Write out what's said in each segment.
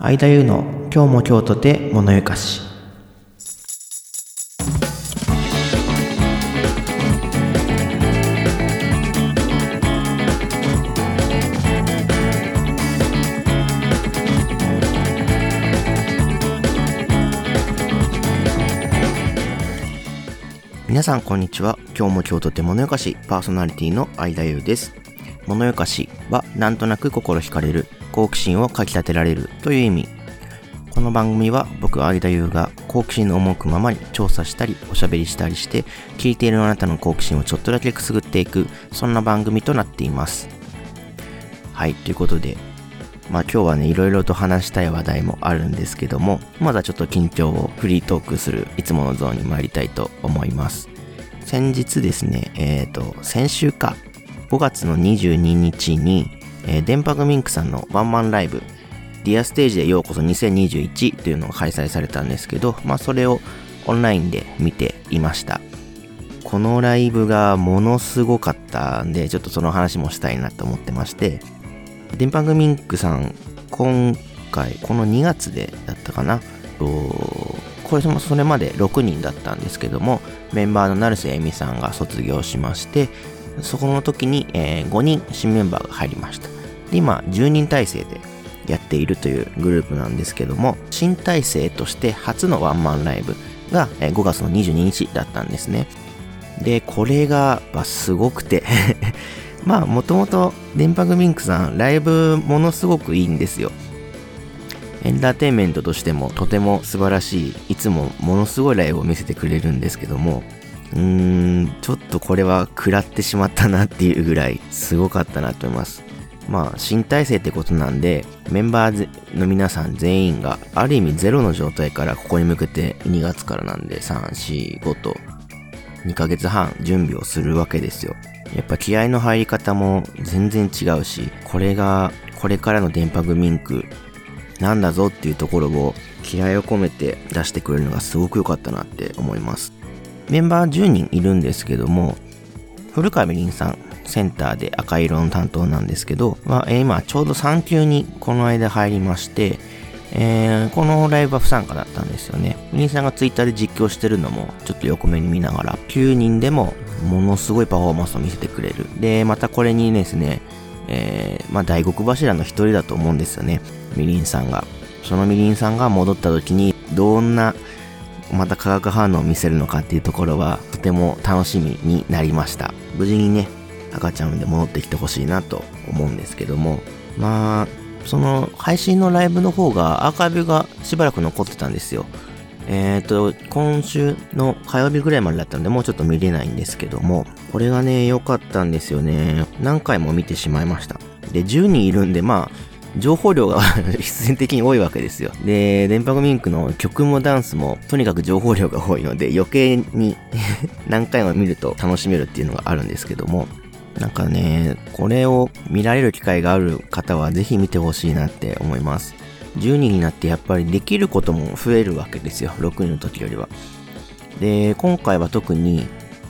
相田優の今日も京都で物ゆかし。皆さんこんにちは。今日も京都で物ゆかしパーソナリティの相田優です。物ゆかしはなんとなく心惹かれる。好奇心をかき立てられる。という意味この番組は僕相田優が好奇心の赴くままに調査したりおしゃべりしたりして聞いているあなたの好奇心をちょっとだけくすぐっていく。そんな番組となっています。はい。ということでまあ今日はねいろいろと話したい話題もあるんですけどもまずはちょっと緊張をフリートークするいつものゾーンに参りたいと思います。先日ですねえっ、ー、と先週か。5月の22日に、えー、電波グミンクさんのワンマンライブディアステージでようこそ2021というのが開催されたんですけど、まあそれをオンラインで見ていました。このライブがものすごかったんで、ちょっとその話もしたいなと思ってまして、電波グミンクさん、今回、この2月でだったかな、これそれまで6人だったんですけども、メンバーの成瀬恵美さんが卒業しまして、そこの時に、えー、5人新メンバーが入りました。で、今、10人体制でやっているというグループなんですけども、新体制として初のワンマンライブが5月の22日だったんですね。で、これがまあすごくて まあ、もともと電波グミンクさん、ライブものすごくいいんですよ。エンターテインメントとしてもとても素晴らしい、いつもものすごいライブを見せてくれるんですけども、うーん、ちょっとこれは食らってしまったなっていうぐらいすごかったなと思います。まあ、新体制ってことなんで、メンバーの皆さん全員が、ある意味ゼロの状態からここに向けて2月からなんで、3、4、5と、2ヶ月半準備をするわけですよ。やっぱ気合の入り方も全然違うし、これが、これからの電波グミンク、なんだぞっていうところを気合を込めて出してくれるのがすごく良かったなって思います。メンバー10人いるんですけども、古川みりんさん、センターで赤色の担当なんですけど、まあ、今ちょうど3級にこの間入りまして、えー、このライブは不参加だったんですよね。みりんさんがツイッターで実況してるのもちょっと横目に見ながら、9人でもものすごいパフォーマンスを見せてくれる。で、またこれにですね、えー、まあ大黒柱の一人だと思うんですよね。みりんさんが。そのみりんさんが戻った時にどんなまた化学反応を見せるのかっていうところはとても楽しみになりました。無事にね、赤ちゃんで戻ってきてほしいなと思うんですけども、まあ、その配信のライブの方がアーカイブがしばらく残ってたんですよ。えっ、ー、と、今週の火曜日ぐらいまでだったんで、もうちょっと見れないんですけども、これがね、良かったんですよね。何回も見てしまいました。で、10人いるんで、まあ、情報量が 必然的に多いわけですよ。で、電波グミンクの曲もダンスもとにかく情報量が多いので余計に 何回も見ると楽しめるっていうのがあるんですけども、なんかね、これを見られる機会がある方はぜひ見てほしいなって思います。10人になってやっぱりできることも増えるわけですよ。6人の時よりは。で、今回は特に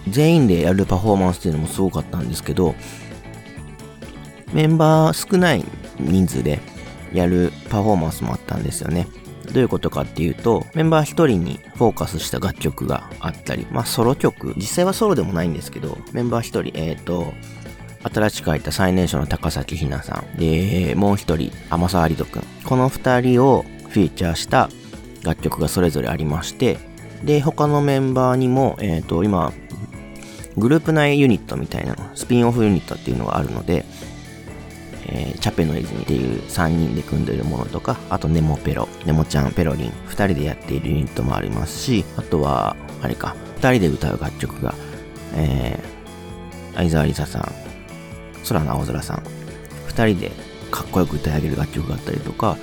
全員でやるパフォーマンスっていうのもすごかったんですけど、メンバー少ない人数でやるパフォーマンスもあったんですよね。どういうことかっていうと、メンバー一人にフォーカスした楽曲があったり、まあソロ曲、実際はソロでもないんですけど、メンバー一人、えっ、ー、と、新しく入った最年少の高崎ひなさん。で、もう一人、天沢りとくん。この二人をフィーチャーした楽曲がそれぞれありまして、で、他のメンバーにも、えっ、ー、と、今、グループ内ユニットみたいなスピンオフユニットっていうのがあるので、えー、チャペノイズっていう3人で組んでるものとか、あとネモペロ、ネモちゃん、ペロリン、2人でやっているユニットもありますし、あとは、あれか、2人で歌う楽曲が、えー、相沢りささん、空の青空さん、2人でかっこよく歌い上げる楽曲があったりとか、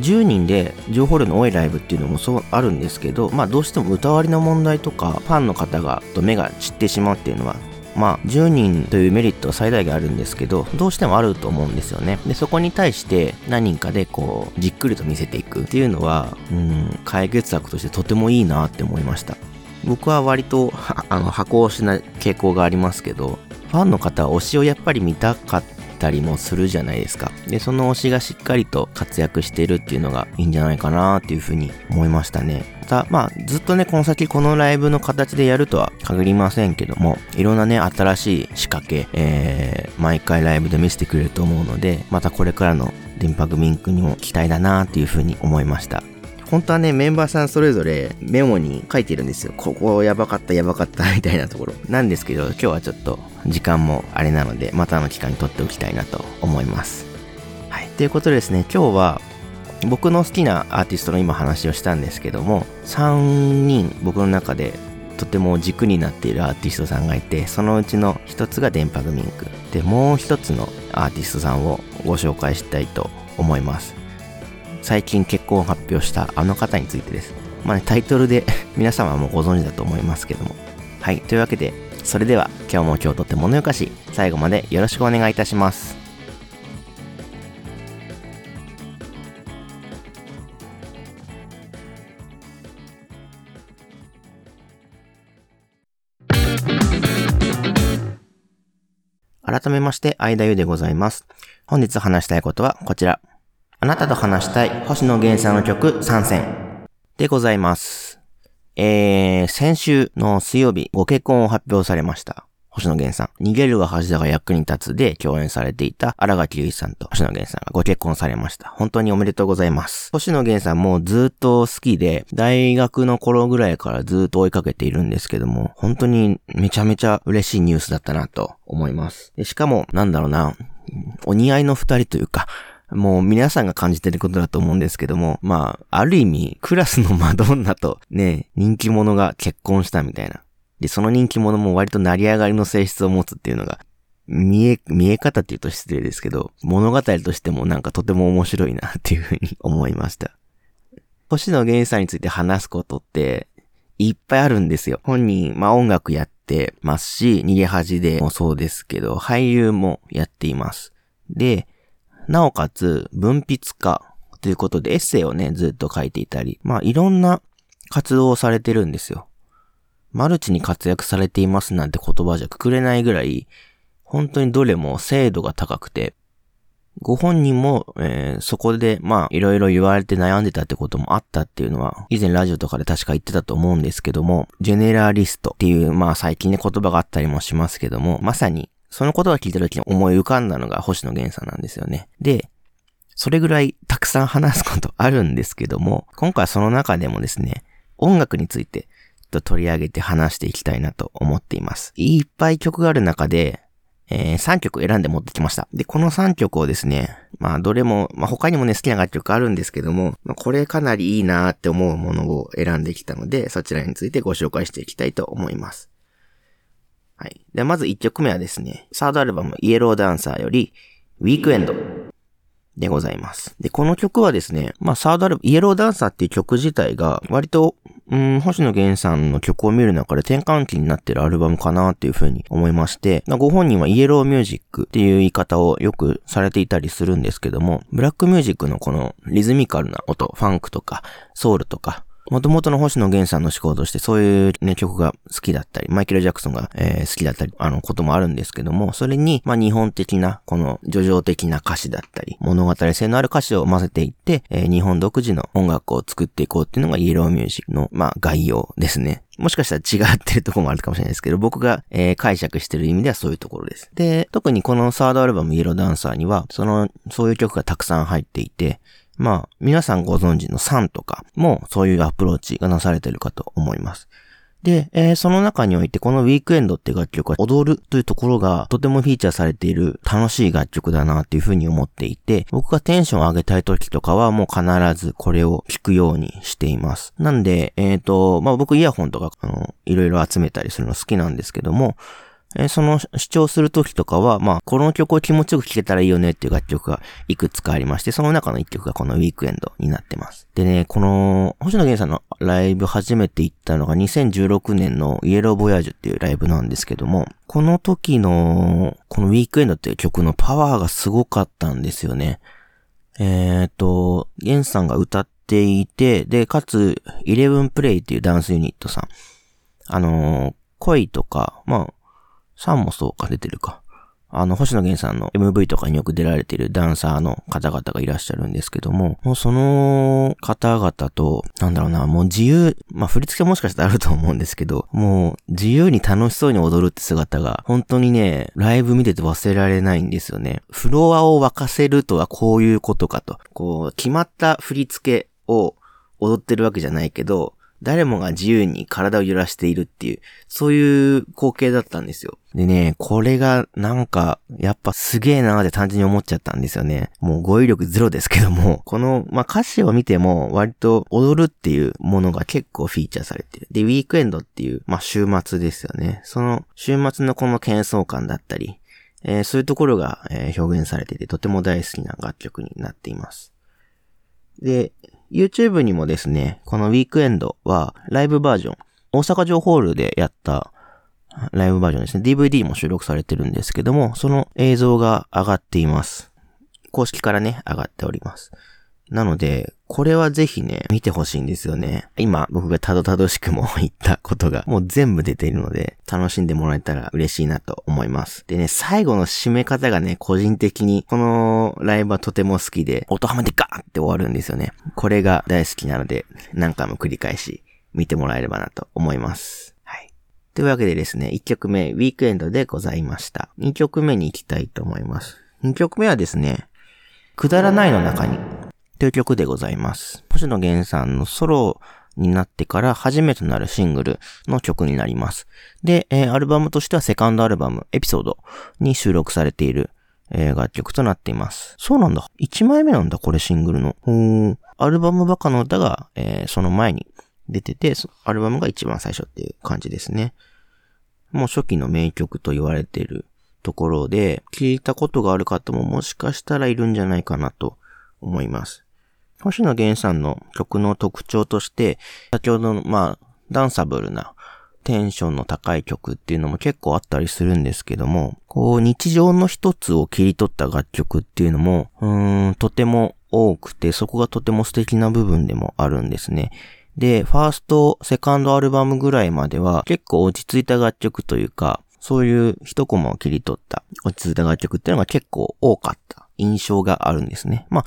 10人で情報量の多いライブっていうのもそうあるんですけど、まあどうしても歌割りの問題とか、ファンの方がと目が散ってしまうっていうのはまあ、10人というメリットは最大限あるんですけど、どうしてもあると思うんですよね。で、そこに対して何人かでこう、じっくりと見せていくっていうのは、うん、解決策としてとてもいいなって思いました。僕は割と、あの、箱推しな傾向がありますけど、ファンの方は推しをやっぱり見たかったたりもするじゃないですか。で、その推しがしっかりと活躍してるっていうのがいいんじゃないかなっていうふうに思いましたね。また、まあ、ずっとね、この先このライブの形でやるとは限りませんけども、いろんなね、新しい仕掛け、えー、毎回ライブで見せてくれると思うので、またこれからの電波グミンクにも期待だなっていうふうに思いました。本当はね、メンバーさんそれぞれメモに書いてるんですよ。ここやばかった、やばかった みたいなところ。なんですけど、今日はちょっと時間もあれなので、またの機会に撮っておきたいなと思います。はい。ということでですね、今日は僕の好きなアーティストの今話をしたんですけども、3人僕の中でとても軸になっているアーティストさんがいて、そのうちの一つが電波グミンク。で、もう一つのアーティストさんをご紹介したいと思います。最近結婚を発表したあの方についてです。まあね、タイトルで 皆様もご存知だと思いますけども。はい、というわけで、それでは今日も今日とって物よかし、最後までよろしくお願いいたします。改めまして、相田ゆでございます。本日話したいことはこちら。あなたと話したい星野源さんの曲参戦でございます。えー、先週の水曜日ご結婚を発表されました。星野源さん。逃げるが恥だが役に立つで共演されていた荒垣結衣さんと星野源さんがご結婚されました。本当におめでとうございます。星野源さんもずっと好きで、大学の頃ぐらいからずっと追いかけているんですけども、本当にめちゃめちゃ嬉しいニュースだったなと思います。しかも、なんだろうな、お似合いの二人というか、もう皆さんが感じてることだと思うんですけども、まあ、ある意味、クラスのマドンナとね、人気者が結婚したみたいな。で、その人気者も割と成り上がりの性質を持つっていうのが、見え、見え方って言うと失礼ですけど、物語としてもなんかとても面白いなっていうふうに 思いました。星野源さんについて話すことって、いっぱいあるんですよ。本人、まあ音楽やってますし、逃げ恥でもそうですけど、俳優もやっています。で、なおかつ、文筆家ということでエッセイをね、ずっと書いていたり、まあいろんな活動をされてるんですよ。マルチに活躍されていますなんて言葉じゃくくれないぐらい、本当にどれも精度が高くて、ご本人も、えー、そこで、まあ、いろいろ言われて悩んでたってこともあったっていうのは、以前ラジオとかで確か言ってたと思うんですけども、ジェネラリストっていう、まあ最近ね言葉があったりもしますけども、まさにその言葉を聞いた時に思い浮かんだのが星野源さんなんですよね。で、それぐらいたくさん話すことあるんですけども、今回はその中でもですね、音楽についてと取り上げて話していきたいなと思っています。いっぱい曲がある中で、えー、3曲選んで持ってきました。で、この3曲をですね、まあ、どれも、まあ、他にもね、好きな楽曲あるんですけども、まあ、これかなりいいなーって思うものを選んできたので、そちらについてご紹介していきたいと思います。はい。で、まず1曲目はですね、サードアルバムイエローダンサーより、ウィークエンドでございます。で、この曲はですね、まあ、サードアルバム、イエローダンサーっていう曲自体が、割と、うん、星野源さんの曲を見る中で転換期になってるアルバムかなっていうふうに思いまして、ご本人はイエローミュージックっていう言い方をよくされていたりするんですけども、ブラックミュージックのこのリズミカルな音、ファンクとか、ソウルとか、もともとの星野源さんの思考としてそういうね、曲が好きだったり、マイケル・ジャクソンが、えー、好きだったり、あの、こともあるんですけども、それに、まあ、日本的な、この、叙情的な歌詞だったり、物語性のある歌詞を混ぜていって、えー、日本独自の音楽を作っていこうっていうのがイエローミュージックの、まあ、概要ですね。もしかしたら違ってるところもあるかもしれないですけど、僕が、えー、解釈してる意味ではそういうところです。で、特にこのサードアルバムイエローダンサーには、その、そういう曲がたくさん入っていて、まあ、皆さんご存知のサンとかもそういうアプローチがなされているかと思います。で、えー、その中においてこのウィークエンドって楽曲は踊るというところがとてもフィーチャーされている楽しい楽曲だなっていうふうに思っていて、僕がテンションを上げたい時とかはもう必ずこれを聞くようにしています。なんで、えっ、ー、と、まあ僕イヤホンとか、あの、いろいろ集めたりするの好きなんですけども、その主張するときとかは、まあ、この曲を気持ちよく聴けたらいいよねっていう楽曲がいくつかありまして、その中の一曲がこのウィークエンドになってます。でね、この、星野源さんのライブ初めて行ったのが2016年のイエローボヤージュっていうライブなんですけども、この時の、このウィークエンドっていう曲のパワーがすごかったんですよね。えっ、ー、と、ゲンさんが歌っていて、で、かつ、イレブンプレイっていうダンスユニットさん。あのー、恋とか、まあ、3もそうか、出てるか。あの、星野源さんの MV とかによく出られているダンサーの方々がいらっしゃるんですけども、もうその方々と、なんだろうな、もう自由、まあ振り付けもしかしたらあると思うんですけど、もう自由に楽しそうに踊るって姿が、本当にね、ライブ見てて忘れられないんですよね。フロアを沸かせるとはこういうことかと。こう、決まった振り付けを踊ってるわけじゃないけど、誰もが自由に体を揺らしているっていう、そういう光景だったんですよ。でね、これがなんか、やっぱすげえなーって単純に思っちゃったんですよね。もう語彙力ゼロですけども、この、まあ、歌詞を見ても割と踊るっていうものが結構フィーチャーされてる。で、ウィークエンドっていう、まあ、週末ですよね。その週末のこの喧騒感だったり、えー、そういうところが、えー、表現されてて、とても大好きな楽曲になっています。で、YouTube にもですね、このウィークエンドはライブバージョン、大阪城ホールでやったライブバージョンですね。DVD も収録されてるんですけども、その映像が上がっています。公式からね、上がっております。なので、これはぜひね、見てほしいんですよね。今、僕がたどたどしくも 言ったことが、もう全部出ているので、楽しんでもらえたら嬉しいなと思います。でね、最後の締め方がね、個人的に、このライブはとても好きで、音ハマでガーって終わるんですよね。これが大好きなので、何回も繰り返し、見てもらえればなと思います。はい。というわけでですね、1曲目、ウィークエンドでございました。2曲目に行きたいと思います。2曲目はですね、くだらないの中に、という曲でございます。星野源さんのソロになってから初めてなるシングルの曲になります。で、えー、アルバムとしてはセカンドアルバム、エピソードに収録されている、えー、楽曲となっています。そうなんだ。1枚目なんだ、これシングルの。ほー。アルバムバカの歌が、えー、その前に出てて、アルバムが一番最初っていう感じですね。もう初期の名曲と言われているところで、聞いたことがある方ももしかしたらいるんじゃないかなと思います。星野源さんの曲の特徴として、先ほどの、まあ、ダンサブルなテンションの高い曲っていうのも結構あったりするんですけども、こう、日常の一つを切り取った楽曲っていうのも、うーん、とても多くて、そこがとても素敵な部分でもあるんですね。で、ファースト、セカンドアルバムぐらいまでは結構落ち着いた楽曲というか、そういう一コマを切り取った落ち着いた楽曲っていうのが結構多かった印象があるんですね。まあ、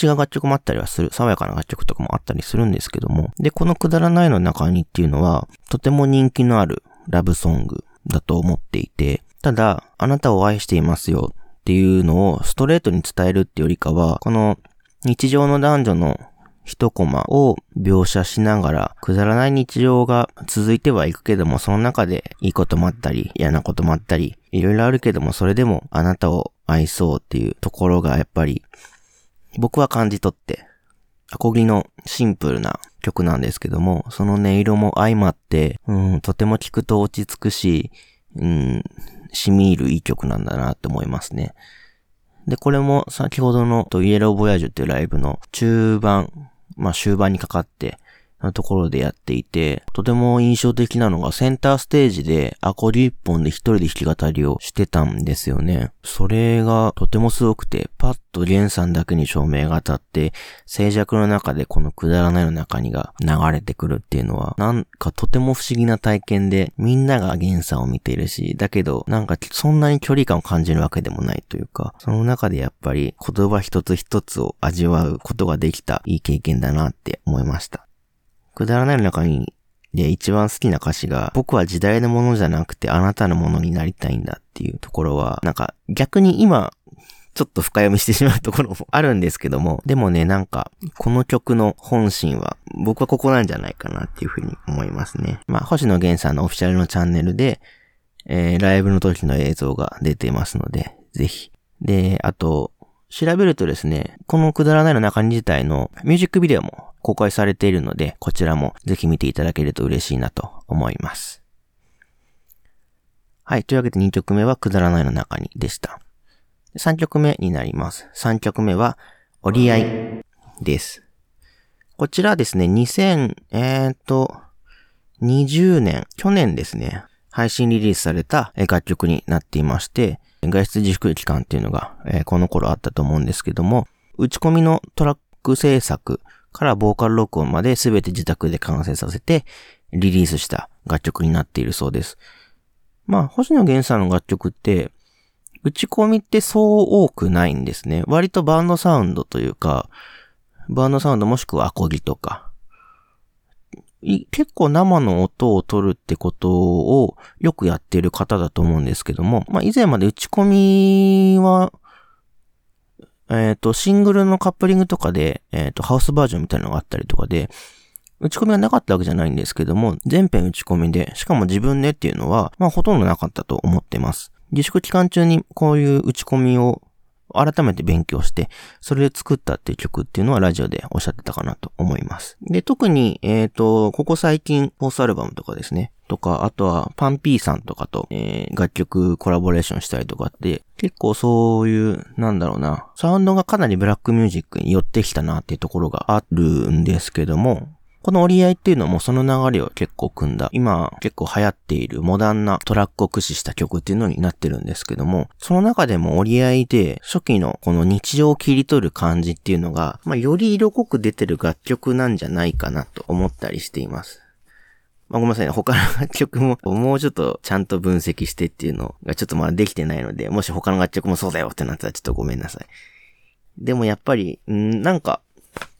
違う楽曲もあったりはする、爽やかな楽曲とかもあったりするんですけども、で、このくだらないの中にっていうのは、とても人気のあるラブソングだと思っていて、ただ、あなたを愛していますよっていうのをストレートに伝えるってよりかは、この日常の男女の一コマを描写しながら、くだらない日常が続いてはいくけども、その中でいいこともあったり、嫌なこともあったり、いろいろあるけども、それでもあなたを愛そうっていうところがやっぱり僕は感じ取って、アコギのシンプルな曲なんですけども、その音色も相まって、うん、とても聴くと落ち着くし、うん、染み入るいい曲なんだなって思いますね。で、これも先ほどのイエローボヤージュっていうライブの中盤、まあ終盤にかかってなところでやっていて、とても印象的なのがセンターステージでアコギ一本で一人で弾き語りをしてたんですよね。それがとてもすごくて、パッとゲンさんだけに照明が当たって、静寂の中でこのくだらないの中にが流れてくるっていうのは、なんかとても不思議な体験で、みんながゲンさんを見ているし、だけど、なんかそんなに距離感を感じるわけでもないというか、その中でやっぱり言葉一つ一つを味わうことができたいい経験だなって思いました。くだらないの中に、で、一番好きな歌詞が、僕は時代のものじゃなくてあなたのものになりたいんだっていうところは、なんか逆に今、ちょっと深読みしてしまうところもあるんですけども、でもね、なんか、この曲の本心は、僕はここなんじゃないかなっていうふうに思いますね。まあ、星野源さんのオフィシャルのチャンネルで、えー、ライブの時の映像が出てますので、ぜひ。で、あと、調べるとですね、このくだらないの中に自体のミュージックビデオも公開されているので、こちらもぜひ見ていただけると嬉しいなと思います。はい。というわけで2曲目はくだらないの中にでした。3曲目になります。3曲目は折り合いです。こちらですね、2000、えーと、20年、去年ですね、配信リリースされた楽曲になっていまして、外出自粛期間っていうのが、えー、この頃あったと思うんですけども、打ち込みのトラック制作からボーカル録音まで全て自宅で完成させてリリースした楽曲になっているそうです。まあ、星野源さんの楽曲って、打ち込みってそう多くないんですね。割とバンドサウンドというか、バンドサウンドもしくはアコギとか、結構生の音を取るってことをよくやってる方だと思うんですけども、まあ以前まで打ち込みは、えっ、ー、と、シングルのカップリングとかで、えっ、ー、と、ハウスバージョンみたいなのがあったりとかで、打ち込みはなかったわけじゃないんですけども、全編打ち込みで、しかも自分でっていうのは、まあほとんどなかったと思ってます。自粛期間中にこういう打ち込みを改めて勉強して、それで作ったっていう曲っていうのはラジオでおっしゃってたかなと思います。で、特に、えっ、ー、と、ここ最近、フォースアルバムとかですね、とか、あとは、パンピーさんとかと、えー、楽曲コラボレーションしたりとかって、結構そういう、なんだろうな、サウンドがかなりブラックミュージックに寄ってきたなっていうところがあるんですけども、この折り合いっていうのもその流れを結構組んだ、今結構流行っているモダンなトラックを駆使した曲っていうのになってるんですけども、その中でも折り合いで初期のこの日常を切り取る感じっていうのが、まあ、より色濃く出てる楽曲なんじゃないかなと思ったりしています。まあ、ごめんなさいね。他の楽曲ももうちょっとちゃんと分析してっていうのがちょっとまだできてないので、もし他の楽曲もそうだよってなったらちょっとごめんなさい。でもやっぱり、んなんか、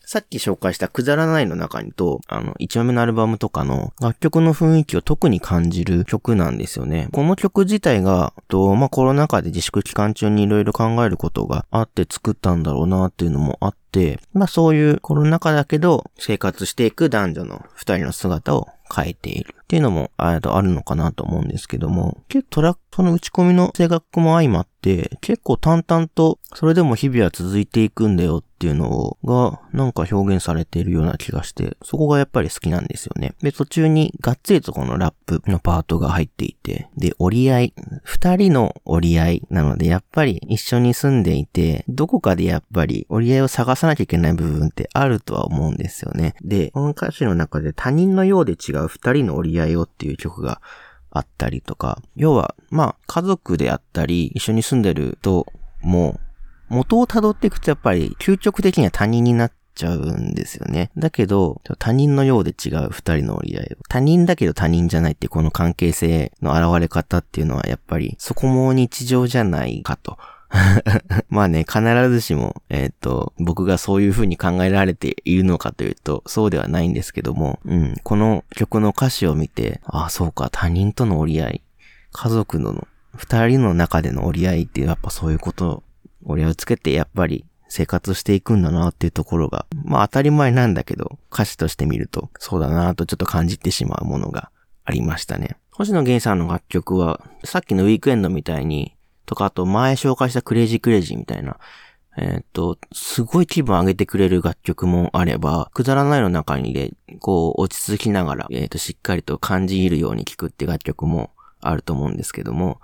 さっき紹介したくだらないの中にと、あの、1枚目のアルバムとかの楽曲の雰囲気を特に感じる曲なんですよね。この曲自体が、と、まあ、コロナ禍で自粛期間中にいろいろ考えることがあって作ったんだろうなっていうのもあって、まあ、そういうコロナ禍だけど生活していく男女の二人の姿を変えているっていうのもあるのかなと思うんですけども、結構トラックの打ち込みの性格も相まって、結構淡々とそれでも日々は続いていくんだよってていうのがなんか表現されているような気がして、そこがやっぱり好きなんですよね。で、途中にがっつりとこのラップのパートが入っていて、で、折り合い、二人の折り合いなので、やっぱり一緒に住んでいて、どこかでやっぱり折り合いを探さなきゃいけない部分ってあるとは思うんですよね。で、この歌詞の中で他人のようで違う二人の折り合いをっていう曲があったりとか、要は、まあ、家族であったり、一緒に住んでると、も、元を辿っていくとやっぱり、究極的には他人になっちゃうんですよね。だけど、他人のようで違う二人の折り合いを。他人だけど他人じゃないってこの関係性の現れ方っていうのはやっぱり、そこも日常じゃないかと。まあね、必ずしも、えっ、ー、と、僕がそういう風に考えられているのかというと、そうではないんですけども、うん、この曲の歌詞を見て、ああ、そうか、他人との折り合い、家族の二人の中での折り合いってやっぱそういうこと、折り合いをつけてやっぱり生活していくんだなっていうところが、まあ当たり前なんだけど、歌詞として見ると、そうだなとちょっと感じてしまうものがありましたね。星野源さんの楽曲は、さっきのウィークエンドみたいに、とか、あと前紹介した Crazy Crazy みたいな、えっ、と、すごい気分上げてくれる楽曲もあれば、くだらないの中にで、こう、落ち着きながら、えっ、と、しっかりと感じ入るように聴くって楽曲もあると思うんですけども、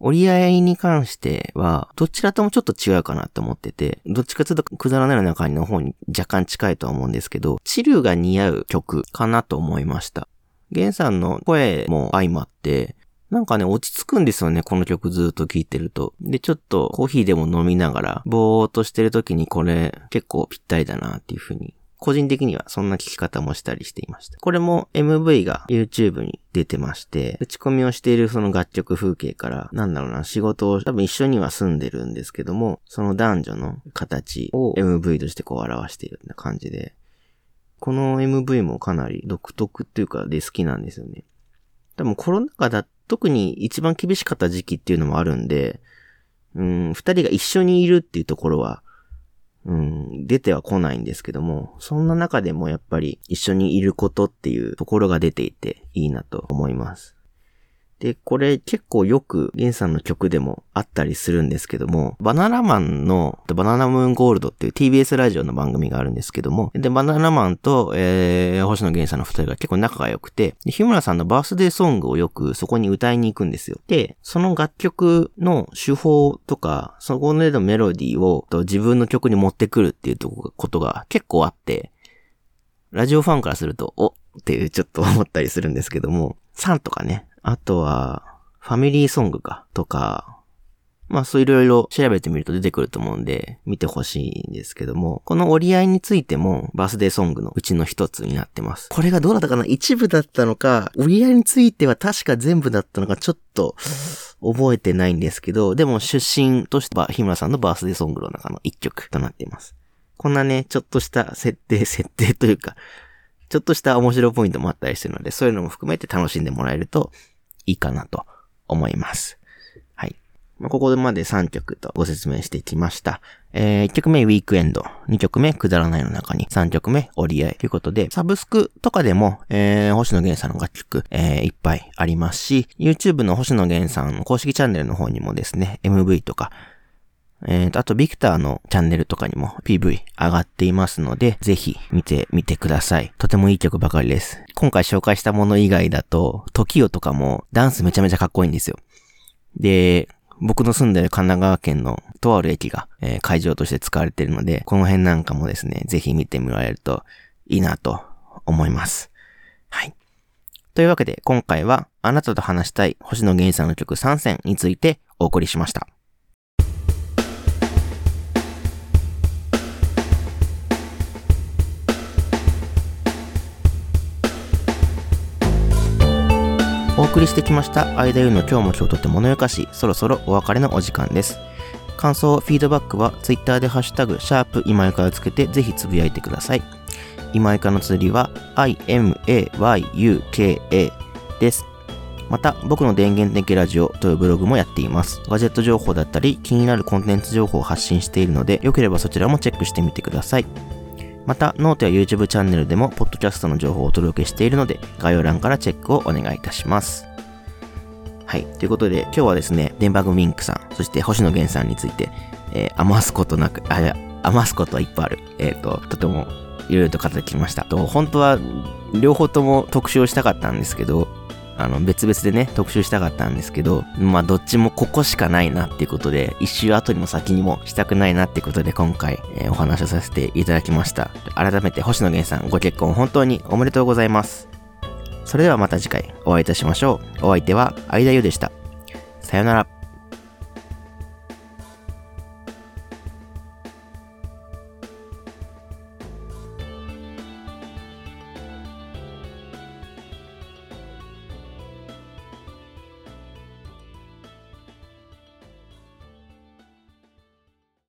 折り合いに関しては、どちらともちょっと違うかなと思ってて、どっちかというとくだらないの中にの方に若干近いとは思うんですけど、チルが似合う曲かなと思いました。ゲンさんの声も相まって、なんかね、落ち着くんですよね、この曲ずっと聴いてると。で、ちょっとコーヒーでも飲みながら、ぼーっとしてる時にこれ結構ぴったりだなっていう風に、個人的にはそんな聴き方もしたりしていました。これも MV が YouTube に出てまして、打ち込みをしているその楽曲風景から、なんだろうな、仕事を多分一緒には住んでるんですけども、その男女の形を MV としてこう表しているような感じで、この MV もかなり独特っていうかで好きなんですよね。多分コロナ禍だ特に一番厳しかった時期っていうのもあるんで、うん、二人が一緒にいるっていうところは、うん、出ては来ないんですけども、そんな中でもやっぱり一緒にいることっていうところが出ていていいなと思います。で、これ結構よくゲンさんの曲でもあったりするんですけども、バナナマンのバナナムーンゴールドっていう TBS ラジオの番組があるんですけども、で、バナナマンと、えー、星野源さんの二人が結構仲が良くて、日村さんのバースデーソングをよくそこに歌いに行くんですよ。で、その楽曲の手法とか、そこでのメロディーを自分の曲に持ってくるっていうことが結構あって、ラジオファンからすると、おっていうちょっと思ったりするんですけども、3とかね、あとは、ファミリーソングか、とか、まあそういろいろ調べてみると出てくると思うんで、見てほしいんですけども、この折り合いについても、バースデーソングのうちの一つになってます。これがどうだったかな？一部だったのか、折り合いについては確か全部だったのか、ちょっと、覚えてないんですけど、でも出身としては日村さんのバースデーソングの中の一曲となっています。こんなね、ちょっとした設定、設定というか、ちょっとした面白いポイントもあったりするので、そういうのも含めて楽しんでもらえるといいかなと思います。はい。まあ、ここまで3曲とご説明してきました。えー、1曲目、ウィークエンド。2曲目、くだらないの中に。3曲目、折り合い。ということで、サブスクとかでも、えー、星野源さんの楽曲、えー、いっぱいありますし、YouTube の星野源さんの公式チャンネルの方にもですね、MV とか、えーと、あと、ビクターのチャンネルとかにも PV 上がっていますので、ぜひ見てみてください。とてもいい曲ばかりです。今回紹介したもの以外だと、時代とかもダンスめちゃめちゃかっこいいんですよ。で、僕の住んでる神奈川県のとある駅が、えー、会場として使われているので、この辺なんかもですね、ぜひ見てみられるといいなと思います。はい。というわけで、今回はあなたと話したい星野源さんの曲3選についてお送りしました。お送りしてきました今ゆかの今日も今日とて物よかし、そろそろお別れのお時間です。感想、フィードバックは Twitter でハッシュタグ、シャープ今ゆかをつけてぜひつぶやいてください。今ゆかの綴りは imayuka です。また、僕の電源的ラジオというブログもやっています。ガジェット情報だったり、気になるコンテンツ情報を発信しているので、よければそちらもチェックしてみてください。また、ノートや YouTube チャンネルでも、ポッドキャストの情報をお届けしているので、概要欄からチェックをお願いいたします。はい。ということで、今日はですね、デンバグミンクさん、そして星野源さんについて、えー、余すことなく、あ、や、余すことはいっぱいある。えっ、ー、と、とても、いろいろと語ってきました。と、本当は、両方とも特集をしたかったんですけど、あの、別々でね、特集したかったんですけど、まあ、どっちもここしかないなっていうことで、一周後にも先にもしたくないなってことで、今回、えー、お話をさせていただきました。改めて、星野源さん、ご結婚本当におめでとうございます。それではまた次回お会いいたしましょう。お相手は、相田優でした。さよなら。